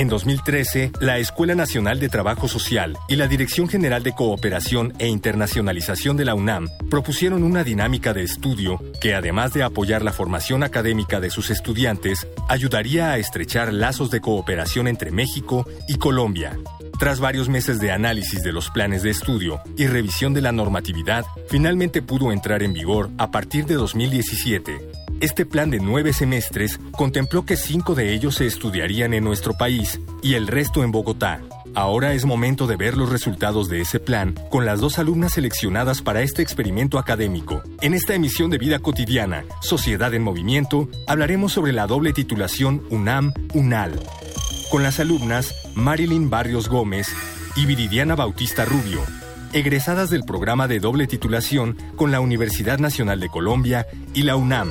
En 2013, la Escuela Nacional de Trabajo Social y la Dirección General de Cooperación e Internacionalización de la UNAM propusieron una dinámica de estudio que, además de apoyar la formación académica de sus estudiantes, ayudaría a estrechar lazos de cooperación entre México y Colombia. Tras varios meses de análisis de los planes de estudio y revisión de la normatividad, finalmente pudo entrar en vigor a partir de 2017 este plan de nueve semestres contempló que cinco de ellos se estudiarían en nuestro país y el resto en Bogotá. Ahora es momento de ver los resultados de ese plan con las dos alumnas seleccionadas para este experimento académico. En esta emisión de Vida Cotidiana, Sociedad en Movimiento, hablaremos sobre la doble titulación UNAM-UNAL. Con las alumnas Marilyn Barrios Gómez y Viridiana Bautista Rubio, egresadas del programa de doble titulación con la Universidad Nacional de Colombia y la UNAM.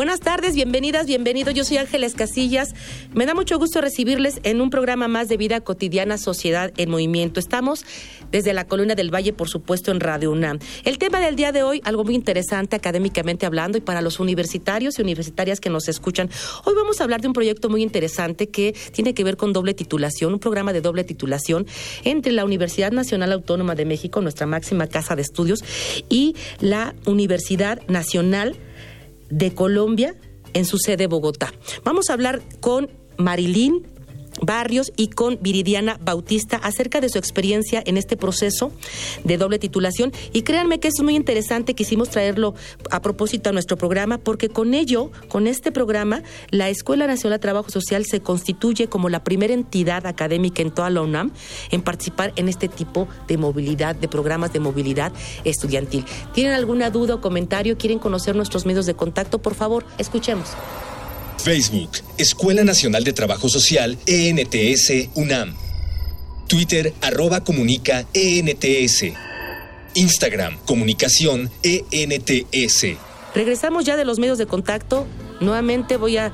Buenas tardes, bienvenidas, bienvenidos. Yo soy Ángeles Casillas. Me da mucho gusto recibirles en un programa más de vida cotidiana, sociedad en movimiento. Estamos desde la Columna del Valle, por supuesto, en Radio UNAM. El tema del día de hoy, algo muy interesante académicamente hablando y para los universitarios y universitarias que nos escuchan. Hoy vamos a hablar de un proyecto muy interesante que tiene que ver con doble titulación, un programa de doble titulación entre la Universidad Nacional Autónoma de México, nuestra máxima casa de estudios, y la Universidad Nacional de Colombia en su sede Bogotá. Vamos a hablar con Marilyn Barrios y con Viridiana Bautista acerca de su experiencia en este proceso de doble titulación. Y créanme que es muy interesante, quisimos traerlo a propósito a nuestro programa, porque con ello, con este programa, la Escuela Nacional de Trabajo Social se constituye como la primera entidad académica en toda la UNAM en participar en este tipo de movilidad, de programas de movilidad estudiantil. ¿Tienen alguna duda o comentario? ¿Quieren conocer nuestros medios de contacto? Por favor, escuchemos. Facebook, Escuela Nacional de Trabajo Social, ENTS, UNAM. Twitter, arroba comunica, ENTS. Instagram, comunicación, ENTS. Regresamos ya de los medios de contacto. Nuevamente voy a,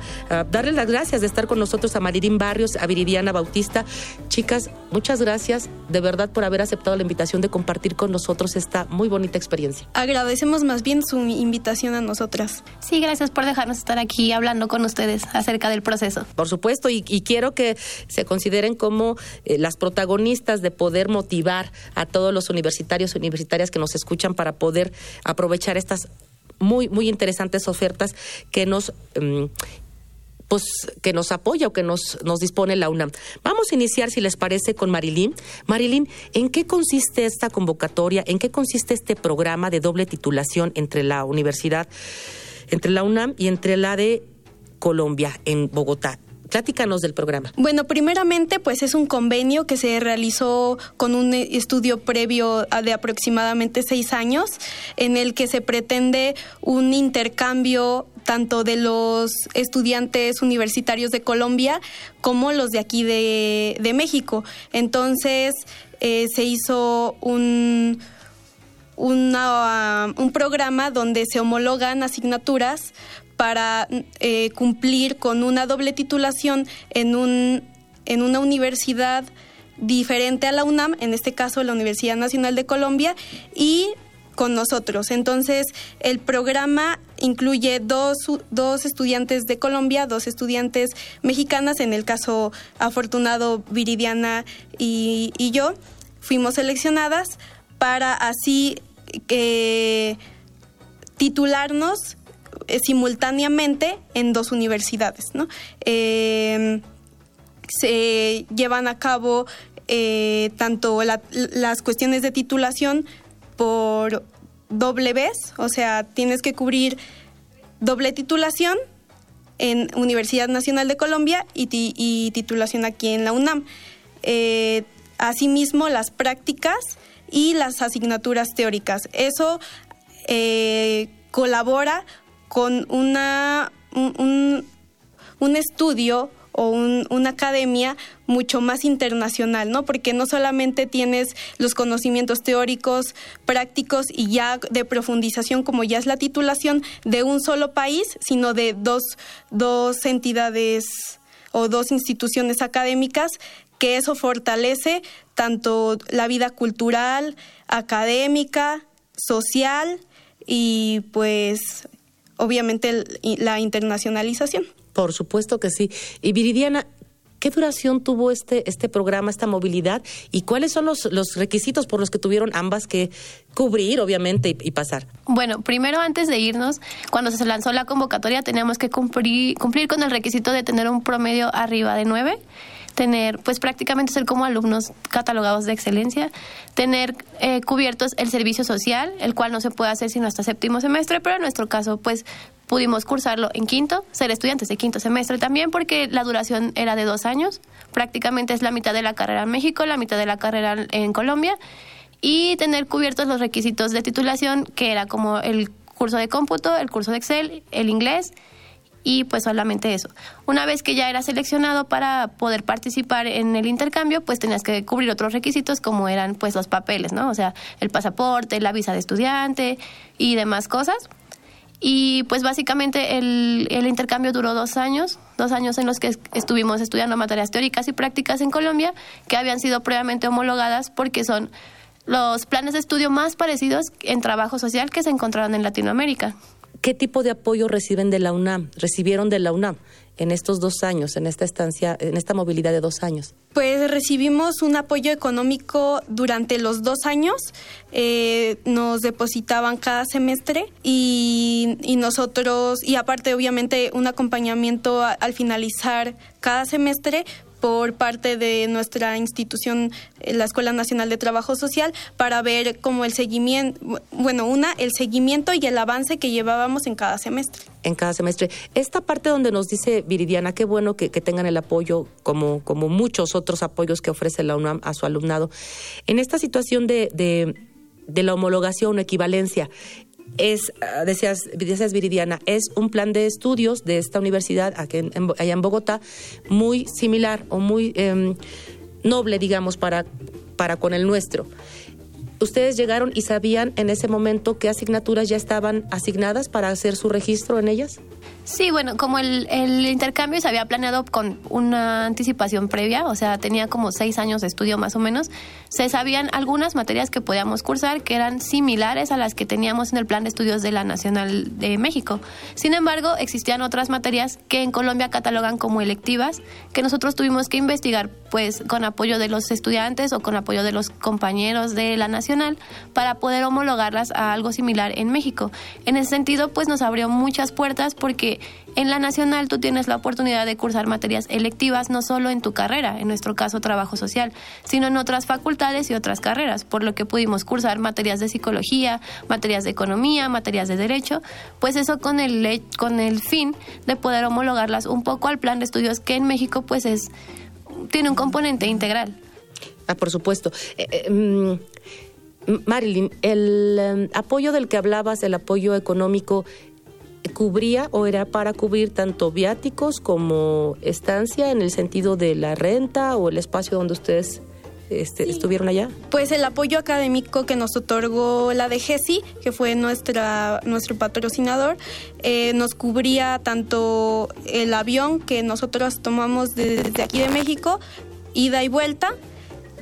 darles las gracias de estar con nosotros a Marirín Barrios, a Viridiana Bautista. Chicas, muchas gracias de verdad por haber aceptado la invitación de compartir con nosotros esta muy bonita experiencia. Agradecemos más bien su invitación a nosotras. Sí, gracias por dejarnos estar aquí hablando con ustedes acerca del proceso. Por supuesto, y, quiero que se consideren como eh, las protagonistas de poder motivar a todos los universitarios y universitarias que nos escuchan para poder aprovechar estas muy, muy interesantes ofertas que nos... Em, pues que nos apoya o que nos, nos dispone la UNAM. Vamos a iniciar, si les parece, con Marilyn. Marilyn, ¿en qué consiste esta convocatoria? ¿En qué consiste este programa de doble titulación entre la universidad, entre la UNAM y entre la de Colombia en Bogotá? Pláticanos del programa. Bueno, primeramente, pues es un convenio que se realizó con un estudio previo de aproximadamente seis años, en el que se pretende un intercambio tanto de los estudiantes universitarios de Colombia como los de aquí de, México. Entonces, eh, se hizo un, un programa donde se homologan asignaturas para eh, cumplir con una doble titulación en, un, en una universidad diferente a la UNAM, en este caso la Universidad Nacional de Colombia, y con nosotros. Entonces, el programa incluye dos, dos, estudiantes de Colombia, dos estudiantes mexicanas, en el caso afortunado Viridiana y, yo, fuimos seleccionadas para así eh, titularnos eh, simultáneamente en dos universidades. ¿no? Eh, se llevan a cabo eh, tanto las cuestiones de titulación por doble vez, o sea, tienes que cubrir doble titulación en Universidad Nacional de Colombia y, titulación aquí en la UNAM. eh, asimismo las prácticas y las asignaturas teóricas. Eso colabora con una, un, un estudio o una academia mucho más internacional, ¿no? Porque no solamente tienes los conocimientos teóricos, prácticos y ya de profundización, como ya es la titulación, de un solo país, sino de dos, dos entidades o dos instituciones académicas, que eso fortalece tanto la vida cultural, académica, social y pues obviamente la internacionalización. Por supuesto que sí. Y Viridiana, ¿qué duración tuvo este, este programa, esta movilidad? ¿Y cuáles son los, los requisitos por los que tuvieron ambas que cubrir, obviamente, y, pasar? Bueno, primero antes de irnos, cuando se lanzó la convocatoria, teníamos que cumplir, cumplir con el requisito de tener un promedio arriba de nueve tener, pues prácticamente ser como alumnos catalogados de excelencia, tener eh, cubiertos el servicio social, el cual no se puede hacer sino hasta séptimo semestre, pero en nuestro caso, pues pudimos cursarlo en quinto, ser estudiantes de quinto semestre también, porque la duración era de dos años, prácticamente es la mitad de la carrera en México, la mitad de la carrera en Colombia, y tener cubiertos los requisitos de titulación, que era como el curso de cómputo, el curso de Excel, el inglés y pues solamente eso. Una vez que ya era seleccionado para poder participar en el intercambio, pues tenías que cubrir otros requisitos como eran pues los papeles, ¿no? O sea, el pasaporte, la visa de estudiante y demás cosas. Y pues básicamente el, el intercambio duró dos años, dos años en los que estuvimos estudiando materias teóricas y prácticas en Colombia, que habían sido previamente homologadas porque son los planes de estudio más parecidos en trabajo social que se encontraron en Latinoamérica. ¿Qué tipo de apoyo reciben de la UNAM? ¿Recibieron de la UNAM en estos dos años, en esta estancia, en esta movilidad de dos años? Pues recibimos un apoyo económico durante los dos años. Eh, nos depositaban cada semestre y, y, nosotros, y aparte obviamente un acompañamiento al finalizar cada semestre por parte de nuestra institución, eh, la Escuela Nacional de Trabajo Social, para ver como el seguimiento, bueno, una, el seguimiento y el avance que llevábamos en cada semestre. En cada semestre. Esta parte donde nos dice Viridiana, qué bueno que, tengan el apoyo, como, como muchos otros apoyos que ofrece la UNAM a su alumnado. En esta situación de, de, de la homologación equivalencia, es, ah, decías, decías Viridiana, es un plan de estudios de esta universidad aquí en, allá en Bogotá muy similar o muy em, noble, digamos, para, para con el nuestro. ¿Ustedes llegaron y sabían en ese momento qué asignaturas ya estaban asignadas para hacer su registro en ellas? Sí, bueno, como el, el, intercambio se había planeado con una anticipación previa, o sea, tenía como seis años de estudio más o menos, se sabían algunas materias que podíamos cursar que eran similares a las que teníamos en el plan de estudios de la Nacional de México. Sin embargo, existían otras materias que en Colombia catalogan como electivas, que nosotros tuvimos que investigar, pues, con apoyo de los estudiantes o con apoyo de los compañeros de la Nacional, para poder homologarlas a algo similar en México. En ese sentido, pues, nos abrió muchas puertas porque en la nacional tú tienes la oportunidad de cursar materias electivas no solo en tu carrera, en nuestro caso trabajo social, sino en otras facultades y otras carreras, por lo que pudimos cursar materias de psicología, materias de economía, materias de derecho, pues eso con el con el fin de poder homologarlas un poco al plan de estudios que en México pues es tiene un componente integral. Ah, por supuesto. Eh, eh, mm, Marilyn, el em, apoyo del que hablabas, el apoyo económico, cubría o era para cubrir tanto viáticos como estancia en el sentido de la renta o el espacio donde ustedes este, estuvieron allá? Pues el apoyo académico que nos otorgó la de GESI, que fue nuestra, nuestro patrocinador, eh, nos cubría tanto el avión que nosotros tomamos desde aquí de México, ida y vuelta,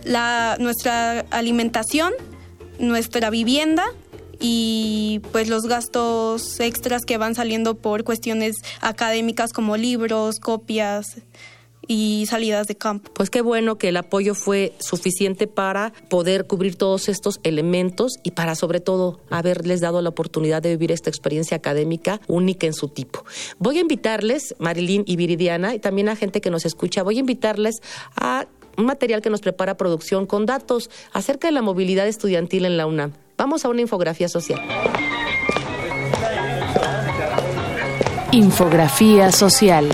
la, nuestra alimentación, nuestra vivienda y pues los gastos extras que van saliendo por cuestiones académicas como libros, copias y salidas de campo. Pues qué bueno que el apoyo fue suficiente para poder cubrir todos estos elementos y para sobre todo haberles dado la oportunidad de vivir esta experiencia académica única en su tipo. Voy a invitarles, Marilyn y Viridiana, y también a gente que nos escucha, voy a invitarles a un material que nos prepara producción con datos acerca de la movilidad estudiantil en la UNAM. Vamos a una infografía social. Infografía social.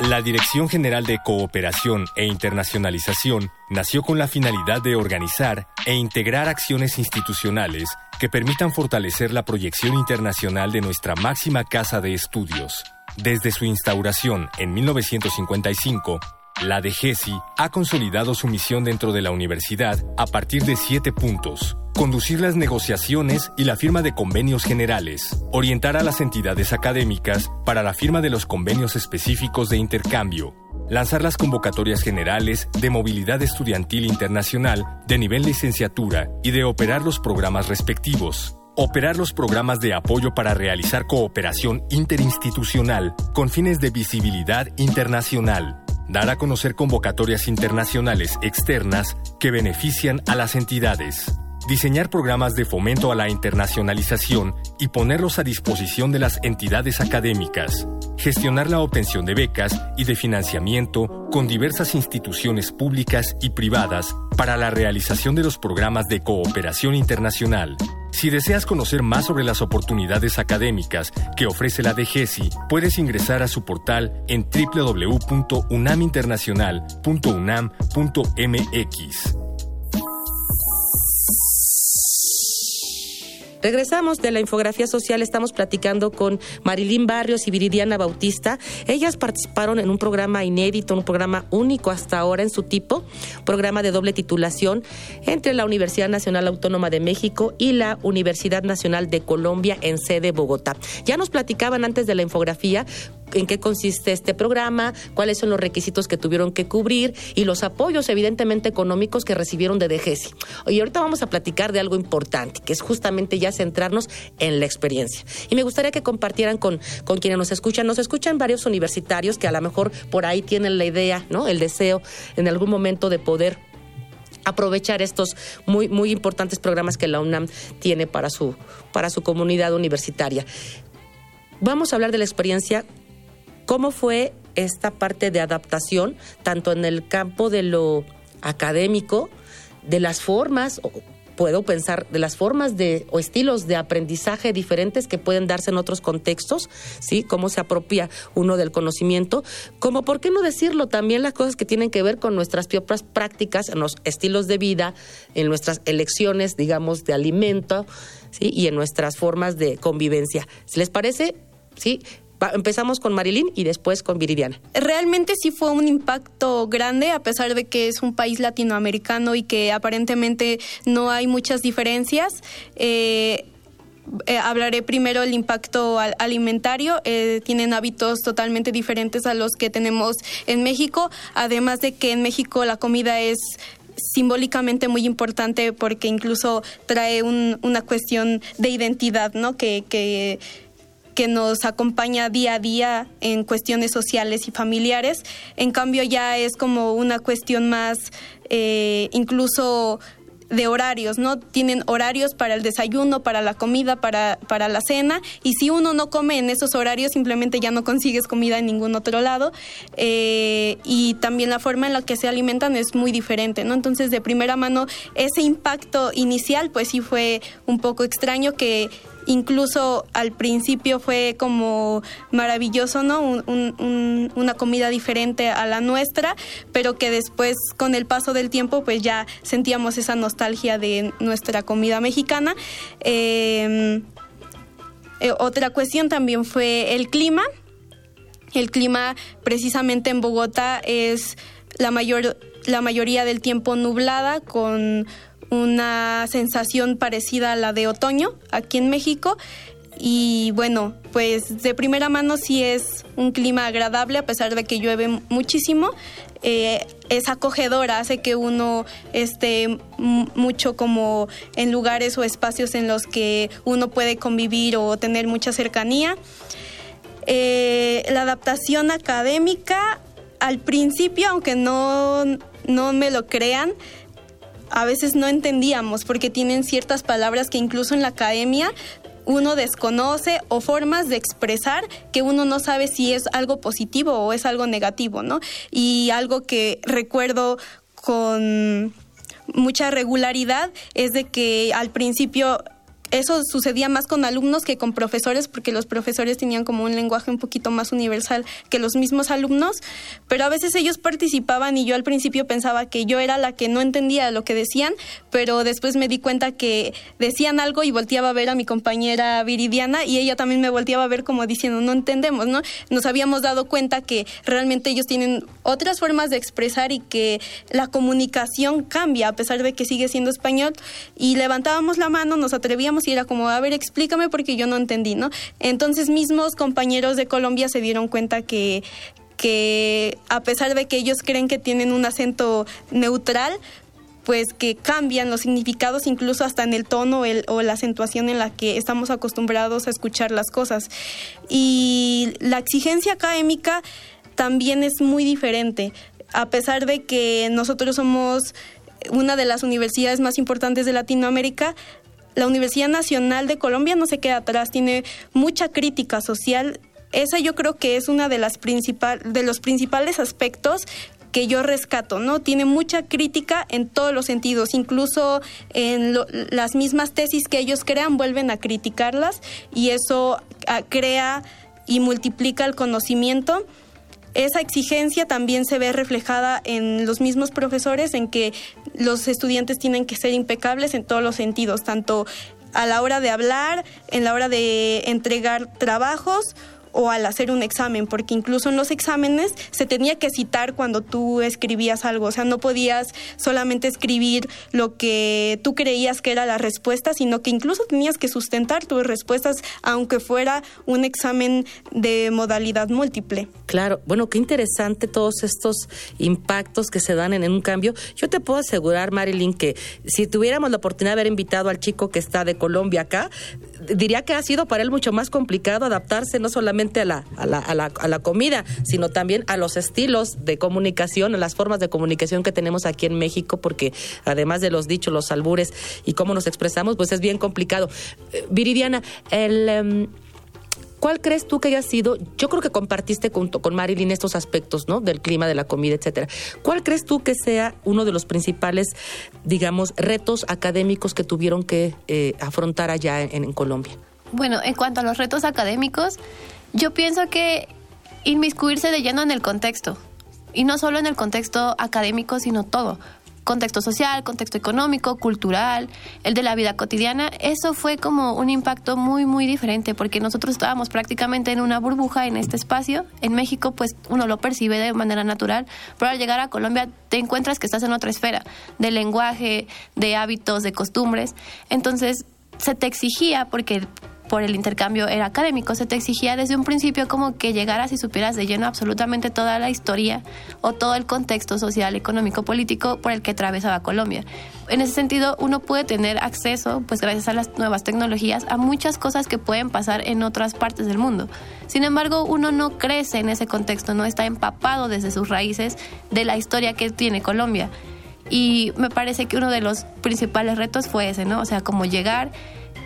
La Dirección General de Cooperación e Internacionalización nació con la finalidad de organizar e integrar acciones institucionales que permitan fortalecer la proyección internacional de nuestra máxima casa de estudios. Desde su instauración en 1955, la DGESI ha consolidado su misión dentro de la universidad a partir de siete puntos. Conducir las negociaciones y la firma de convenios generales, orientar a las entidades académicas para la firma de los convenios específicos de intercambio, lanzar las convocatorias generales de movilidad estudiantil internacional de nivel licenciatura y de operar los programas respectivos, operar los programas de apoyo para realizar cooperación interinstitucional con fines de visibilidad internacional, dar a conocer convocatorias internacionales externas que benefician a las entidades, diseñar programas de fomento a la internacionalización y ponerlos a disposición de las entidades académicas, gestionar la obtención de becas y de financiamiento con diversas instituciones públicas y privadas para la realización de los programas de cooperación internacional. Si deseas conocer más sobre las oportunidades académicas que ofrece la DGESI, puedes ingresar a su portal en www.unaminternacional.unam.mx. Regresamos de la infografía social, estamos platicando con Marilyn Barrios y Viridiana Bautista. Ellas participaron en un programa inédito, un programa único hasta ahora en su tipo, programa de doble titulación entre la Universidad Nacional Autónoma de México y la Universidad Nacional de Colombia en sede Bogotá. Ya nos platicaban antes de la infografía en qué consiste este programa, cuáles son los requisitos que tuvieron que cubrir y los apoyos evidentemente económicos que recibieron de DGESI. Y ahorita vamos a platicar de algo importante, que es justamente ya centrarnos en la experiencia. Y me gustaría que compartieran con, con quienes nos escuchan. Nos escuchan varios universitarios que a lo mejor por ahí tienen la idea, ¿no? El deseo en algún momento de poder aprovechar estos muy muy importantes programas que la UNAM tiene para su para su comunidad universitaria. Vamos a hablar de la experiencia ¿Cómo fue esta parte de adaptación, tanto en el campo de lo académico, de las formas, puedo pensar de las formas de o estilos de aprendizaje diferentes que pueden darse en otros contextos, ¿sí? Cómo se apropia uno del conocimiento, como por qué no decirlo también las cosas que tienen que ver con nuestras propias prácticas, en los estilos de vida, en nuestras elecciones, digamos, de alimento, ¿sí? Y en nuestras formas de convivencia. ¿Se les parece? Sí, empezamos con Marilyn y después con Viridiana. Realmente sí fue un impacto grande, a pesar de que es un país latinoamericano y que aparentemente no hay muchas diferencias. Eh, eh, hablaré primero del impacto alimentario. Eh, tienen hábitos totalmente diferentes a los que tenemos en México, además de que en México la comida es simbólicamente muy importante porque incluso trae una cuestión de identidad, ¿no? Que, que que nos acompaña día a día en cuestiones sociales y familiares. En cambio ya es como una cuestión más eh, incluso de horarios, ¿no? Tienen horarios para el desayuno, para la comida, para, para la cena, y si uno no come en esos horarios, simplemente ya no consigues comida en ningún otro lado, eh, y también la forma en la que se alimentan es muy diferente, ¿no? Entonces, de primera mano, ese impacto inicial, pues sí fue un poco extraño que incluso al principio fue como maravilloso, ¿no? una comida diferente a la nuestra, pero que después con el paso del tiempo pues ya sentíamos esa nostalgia de nuestra comida mexicana. Em, eh, otra cuestión también fue el clima. El clima precisamente en Bogotá es la mayor la mayoría del tiempo nublada con una sensación parecida a la de otoño aquí en México. Y bueno, pues de primera mano sí es un clima agradable a pesar de que llueve muchísimo. Eh, es acogedora, hace que uno esté mucho como en lugares o espacios en los que uno puede convivir o tener mucha cercanía. Eh, la adaptación académica, al principio, aunque no, no me lo crean, a veces no entendíamos porque tienen ciertas palabras que incluso en la academia uno desconoce o formas de expresar que uno no sabe si es algo positivo o es algo negativo, ¿no? Y algo que recuerdo con mucha regularidad es de que al principio eso sucedía más con alumnos que con profesores, porque los profesores tenían como un lenguaje un poquito más universal que los mismos alumnos, pero a veces ellos participaban y yo al principio pensaba que yo era la que no entendía lo que decían, pero después me di cuenta que decían algo y volteaba a ver a mi compañera Viridiana y ella también me volteaba a ver como diciendo, no entendemos, ¿no? Nos habíamos dado cuenta que realmente ellos tienen otras formas de expresar y que la comunicación cambia a pesar de que sigue siendo español y levantábamos la mano, nos atrevíamos y era como, a ver, explícame porque yo no entendí, ¿no? Entonces mismos compañeros de Colombia se dieron cuenta que que a pesar de que ellos creen que tienen un acento neutral, pues que cambian los significados incluso hasta en el tono el, o la acentuación en la que estamos acostumbrados a escuchar las cosas. Y la exigencia académica también es muy diferente. A pesar de que nosotros somos una de las universidades más importantes de Latinoamérica, la Universidad Nacional de Colombia no se queda atrás, tiene mucha crítica social. Esa yo creo que es una de las principal, de los principales aspectos que yo rescato, ¿no? Tiene mucha crítica en todos los sentidos, incluso en las mismas tesis que ellos crean vuelven a criticarlas y eso ah, crea y multiplica el conocimiento esa exigencia también se ve reflejada en los mismos profesores, en que los estudiantes tienen que ser impecables en todos los sentidos, tanto a la hora de hablar, en la hora de entregar trabajos o al hacer un examen, porque incluso en los exámenes se tenía que citar cuando tú escribías algo, o sea, no podías solamente escribir lo que tú creías que era la respuesta, sino que incluso tenías que sustentar tus respuestas, aunque fuera un examen de modalidad múltiple. Claro, bueno, qué interesante todos estos impactos que se dan en, un cambio. Yo te puedo asegurar, Marilyn, que si tuviéramos la oportunidad de haber invitado al chico que está de Colombia acá, diría que ha sido para él mucho más complicado adaptarse no solamente a la, comida, sino también a los estilos de comunicación, a las formas de comunicación que tenemos aquí en México, porque además de los dichos, los albures y cómo nos expresamos, pues es bien complicado. Eh, Viridiana. Em, ¿Cuál crees tú que haya sido? Yo creo que compartiste junto con Marilyn estos aspectos, ¿no? Del clima, de la comida, etcétera. ¿Cuál crees tú que sea uno de los principales, digamos, retos académicos que tuvieron que eh, afrontar allá en Colombia? Bueno, en cuanto a los retos académicos, yo pienso que inmiscuirse de lleno en el contexto. Y no solo en el contexto académico, sino todo contexto social, contexto económico, cultural, el de la vida cotidiana, eso fue como un impacto muy, muy diferente, porque nosotros estábamos prácticamente en una burbuja en este espacio. En México, pues uno lo percibe de manera natural, pero al llegar a Colombia te encuentras que estás en otra esfera de lenguaje, de hábitos, de costumbres. Entonces, se te exigía, porque por el intercambio era académico, se te exigía desde un principio como que llegaras y supieras de lleno absolutamente toda la historia o todo el contexto social, económico, político por el que atravesaba Colombia. En ese sentido, uno puede tener acceso, pues gracias a las nuevas tecnologías, a muchas cosas que pueden pasar en otras partes del mundo. Sin embargo, uno no crece en ese contexto, no está empapado desde sus raíces de la historia que tiene Colombia. Y me parece que uno de los principales retos fue ese, ¿no? O sea, como llegar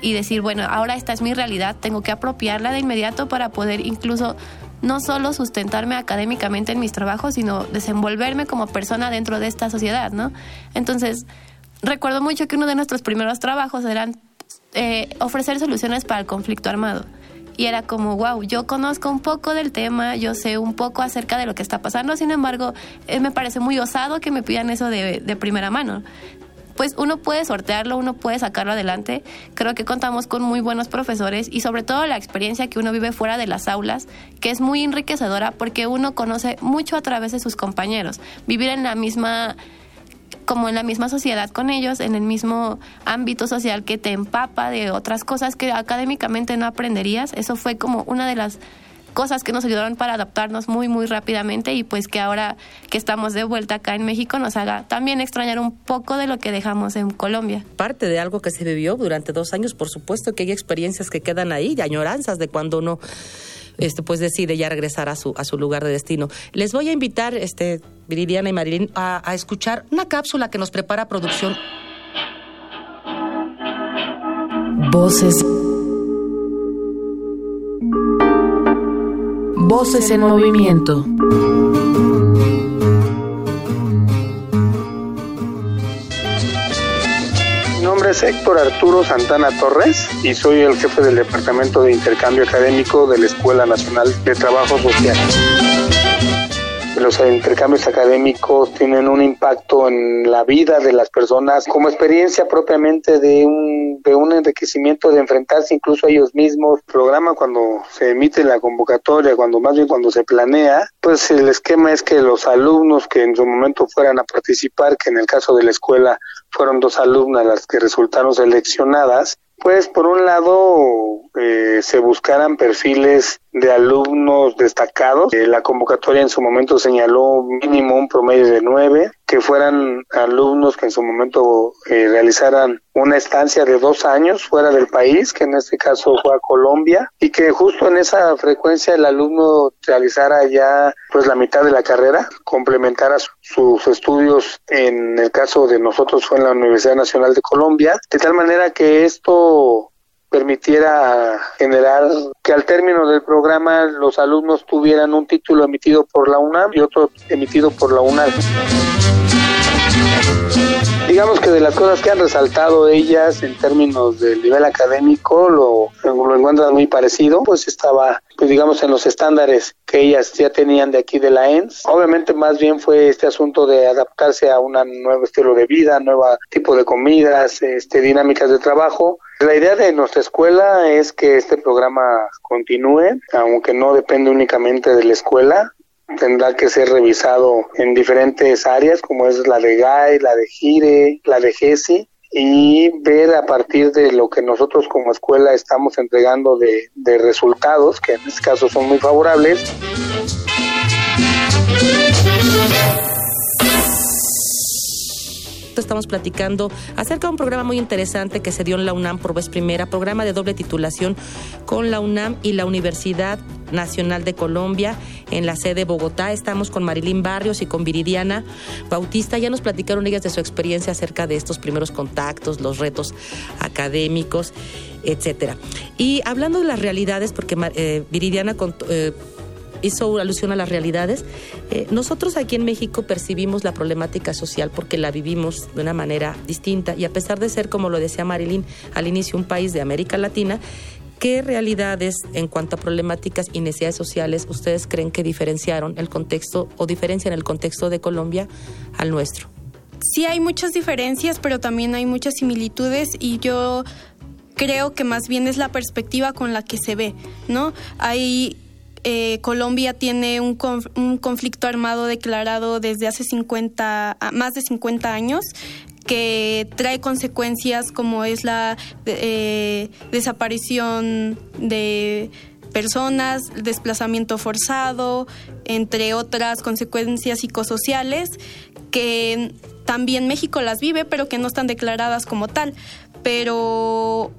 y decir, bueno, ahora esta es mi realidad, tengo que apropiarla de inmediato para poder incluso no solo sustentarme académicamente en mis trabajos, sino desenvolverme como persona dentro de esta sociedad, ¿no? Entonces, recuerdo mucho que uno de nuestros primeros trabajos eran eh, ofrecer soluciones para el conflicto armado. Y era como, wow, yo conozco un poco del tema, yo sé un poco acerca de lo que está pasando, sin embargo, eh, me parece muy osado que me pidan eso de, de primera mano pues uno puede sortearlo, uno puede sacarlo adelante. Creo que contamos con muy buenos profesores y sobre todo la experiencia que uno vive fuera de las aulas, que es muy enriquecedora porque uno conoce mucho a través de sus compañeros. Vivir en la misma como en la misma sociedad con ellos, en el mismo ámbito social que te empapa de otras cosas que académicamente no aprenderías. Eso fue como una de las cosas que nos ayudaron para adaptarnos muy, muy rápidamente y pues que ahora que estamos de vuelta acá en México nos haga también extrañar un poco de lo que dejamos en Colombia. Parte de algo que se vivió durante dos años, por supuesto que hay experiencias que quedan ahí, de añoranzas de cuando uno este, pues decide ya regresar a su, a su lugar de destino. Les voy a invitar, este, Viridiana y Marilyn, a, a escuchar una cápsula que nos prepara producción. Voces Voces en movimiento. Mi nombre es Héctor Arturo Santana Torres y soy el jefe del Departamento de Intercambio Académico de la Escuela Nacional de Trabajo Social los intercambios académicos tienen un impacto en la vida de las personas como experiencia propiamente de un, de un enriquecimiento de enfrentarse incluso a ellos mismos. El programa cuando se emite la convocatoria, cuando más bien cuando se planea, pues el esquema es que los alumnos que en su momento fueran a participar, que en el caso de la escuela fueron dos alumnas las que resultaron seleccionadas, pues por un lado eh, se buscaran perfiles de alumnos destacados. Eh, la convocatoria en su momento señaló mínimo un promedio de nueve, que fueran alumnos que en su momento eh, realizaran una estancia de dos años fuera del país, que en este caso fue a Colombia, y que justo en esa frecuencia el alumno realizara ya pues la mitad de la carrera, complementara sus estudios, en el caso de nosotros fue en la Universidad Nacional de Colombia, de tal manera que esto permitiera generar que al término del programa los alumnos tuvieran un título emitido por la UNAM y otro emitido por la UNAM. Digamos que de las cosas que han resaltado ellas en términos del nivel académico lo, lo encuentran muy parecido, pues estaba, pues digamos, en los estándares que ellas ya tenían de aquí de la ENS. Obviamente más bien fue este asunto de adaptarse a un nuevo estilo de vida, nuevo tipo de comidas, este, dinámicas de trabajo. La idea de nuestra escuela es que este programa continúe, aunque no depende únicamente de la escuela tendrá que ser revisado en diferentes áreas como es la de GAI, la de GIRE, la de GESI y ver a partir de lo que nosotros como escuela estamos entregando de, resultados, que en este caso son muy favorables. Estamos platicando acerca de un programa muy interesante que se dio en la UNAM por vez primera, programa de doble titulación con la UNAM y la Universidad Nacional de Colombia en la sede de Bogotá. Estamos con Marilyn Barrios y con Viridiana Bautista. Ya nos platicaron ellas de su experiencia acerca de estos primeros contactos, los retos académicos, etcétera. Y hablando de las realidades, porque eh, Viridiana eh, hizo alusión a las realidades. Eh, nosotros aquí en México percibimos la problemática social porque la vivimos de una manera distinta y a pesar de ser, como lo decía Marilyn al inicio, un país de América Latina, ¿qué realidades en cuanto a problemáticas y necesidades sociales ustedes creen que diferenciaron el contexto o diferencian el contexto de Colombia al nuestro? Sí hay muchas diferencias, pero también hay muchas similitudes y yo creo que más bien es la perspectiva con la que se ve, ¿no? Hay eh, Colombia tiene un, conflicto armado declarado desde hace 50, más de 50 años que trae consecuencias como es la eh, desaparición de personas, desplazamiento forzado, entre otras consecuencias psicosociales que también México las vive, pero que no están declaradas como tal. Pero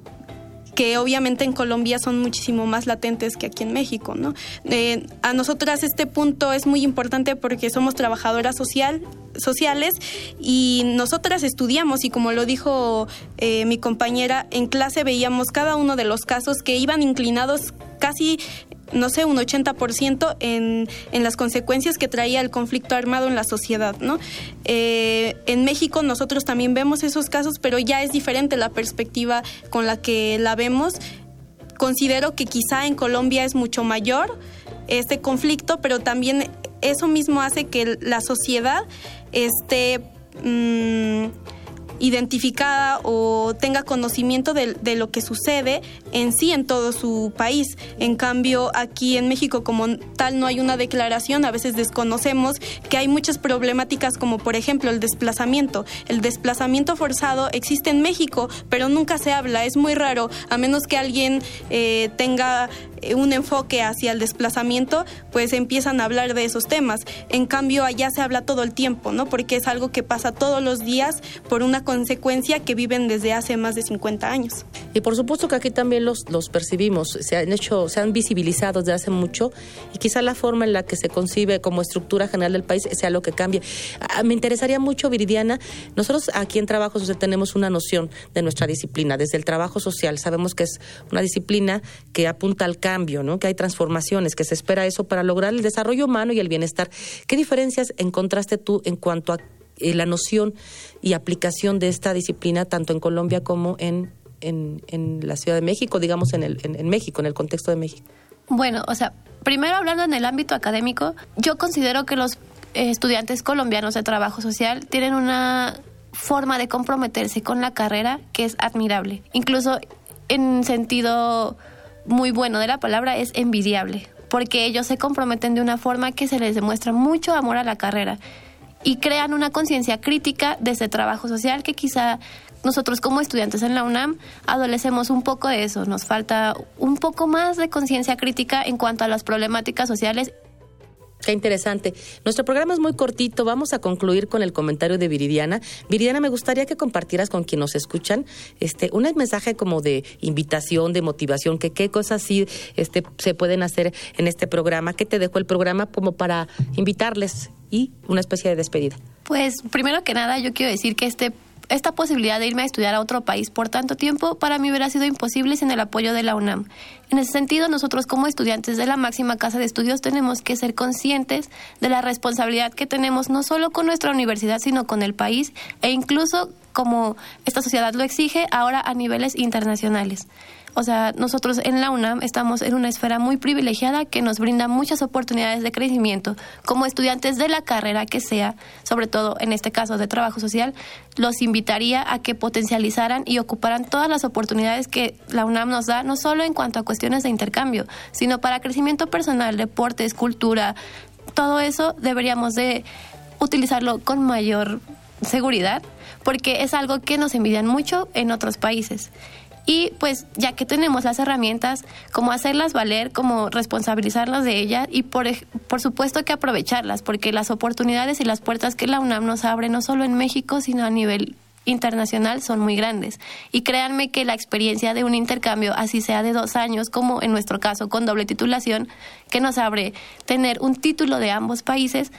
que obviamente en Colombia son muchísimo más latentes que aquí en México, ¿no? Eh, a nosotras este punto es muy importante porque somos trabajadoras social, sociales y nosotras estudiamos y como lo dijo eh, mi compañera, en clase veíamos cada uno de los casos que iban inclinados casi no sé, un 80% en, en las consecuencias que traía el conflicto armado en la sociedad, ¿no? Eh, en México nosotros también vemos esos casos, pero ya es diferente la perspectiva con la que la vemos. Considero que quizá en Colombia es mucho mayor este conflicto, pero también eso mismo hace que la sociedad esté... Mm, identificada o tenga conocimiento de, de, lo que sucede en sí en todo su país. En cambio, aquí en México como tal no hay una declaración, a veces desconocemos que hay muchas problemáticas como por ejemplo el desplazamiento. El desplazamiento forzado existe en México, pero nunca se habla, es muy raro, a menos que alguien eh, tenga un enfoque hacia el desplazamiento, pues empiezan a hablar de esos temas. En cambio, allá se habla todo el tiempo, ¿no? Porque es algo que pasa todos los días por una consecuencia que viven desde hace más de 50 años. Y por supuesto que aquí también los, los percibimos, se han hecho, se han visibilizado desde hace mucho y quizá la forma en la que se concibe como estructura general del país sea lo que cambie. Ah, me interesaría mucho, Viridiana, nosotros aquí en Trabajo Social tenemos una noción de nuestra disciplina, desde el trabajo social, sabemos que es una disciplina que apunta al cambio, ¿no? que hay transformaciones, que se espera eso para lograr el desarrollo humano y el bienestar. ¿Qué diferencias encontraste tú en cuanto a eh, la noción y aplicación de esta disciplina tanto en Colombia como en, en, en la Ciudad de México, digamos en, el, en, México, en el contexto de México? Bueno, o sea, primero hablando en el ámbito académico, yo considero que los eh, estudiantes colombianos de trabajo social tienen una forma de comprometerse con la carrera que es admirable. Incluso en sentido muy bueno de la palabra es envidiable, porque ellos se comprometen de una forma que se les demuestra mucho amor a la carrera y crean una conciencia crítica de ese trabajo social que quizá nosotros como estudiantes en la UNAM adolecemos un poco de eso, nos falta un poco más de conciencia crítica en cuanto a las problemáticas sociales Qué interesante. Nuestro programa es muy cortito. Vamos a concluir con el comentario de Viridiana. Viridiana, me gustaría que compartieras con quienes nos escuchan este un mensaje como de invitación, de motivación, que qué cosas sí este, se pueden hacer en este programa. ¿Qué te dejó el programa como para invitarles y una especie de despedida? Pues primero que nada yo quiero decir que este esta posibilidad de irme a estudiar a otro país por tanto tiempo para mí hubiera sido imposible sin el apoyo de la UNAM. En ese sentido, nosotros como estudiantes de la máxima casa de estudios tenemos que ser conscientes de la responsabilidad que tenemos no solo con nuestra universidad, sino con el país e incluso como esta sociedad lo exige ahora a niveles internacionales. O sea, nosotros en la UNAM estamos en una esfera muy privilegiada que nos brinda muchas oportunidades de crecimiento. Como estudiantes de la carrera que sea, sobre todo en este caso de trabajo social, los invitaría a que potencializaran y ocuparan todas las oportunidades que la UNAM nos da, no solo en cuanto a cuestiones de intercambio, sino para crecimiento personal, deportes, cultura, todo eso deberíamos de utilizarlo con mayor seguridad porque es algo que nos envidian mucho en otros países. Y pues ya que tenemos las herramientas, como hacerlas valer, como responsabilizarnos de ellas y por, por supuesto que aprovecharlas, porque las oportunidades y las puertas que la UNAM nos abre no solo en México, sino a nivel internacional son muy grandes. Y créanme que la experiencia de un intercambio, así sea de dos años, como en nuestro caso con doble titulación, que nos abre tener un título de ambos países,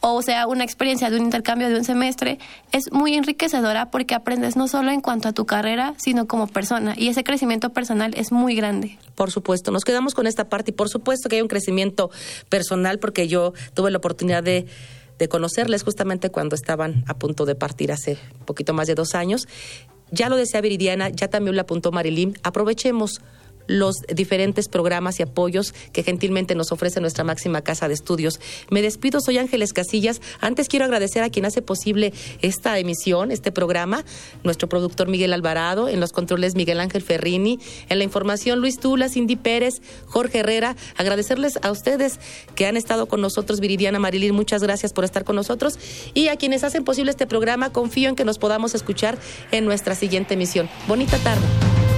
o sea, una experiencia de un intercambio de un semestre, es muy enriquecedora porque aprendes no solo en cuanto a tu carrera, sino como persona. Y ese crecimiento personal es muy grande. Por supuesto, nos quedamos con esta parte y por supuesto que hay un crecimiento personal porque yo tuve la oportunidad de conocerles justamente cuando estaban a punto de partir hace poquito más de dos años. Ya lo decía Viridiana, ya también lo apuntó Marilyn. Aprovechemos los diferentes programas y apoyos que gentilmente nos ofrece nuestra máxima casa de estudios. Me despido, soy Ángeles Casillas. Antes quiero agradecer a quien hace posible esta emisión, este programa, nuestro productor Miguel Alvarado, en los controles Miguel Ángel Ferrini, en la información Luis Tula, Cindy Pérez, Jorge Herrera. Agradecerles a ustedes que han estado con nosotros, Viridiana Marilín, muchas gracias por estar con nosotros. Y a quienes hacen posible este programa, confío en que nos podamos escuchar en nuestra siguiente emisión. Bonita tarde.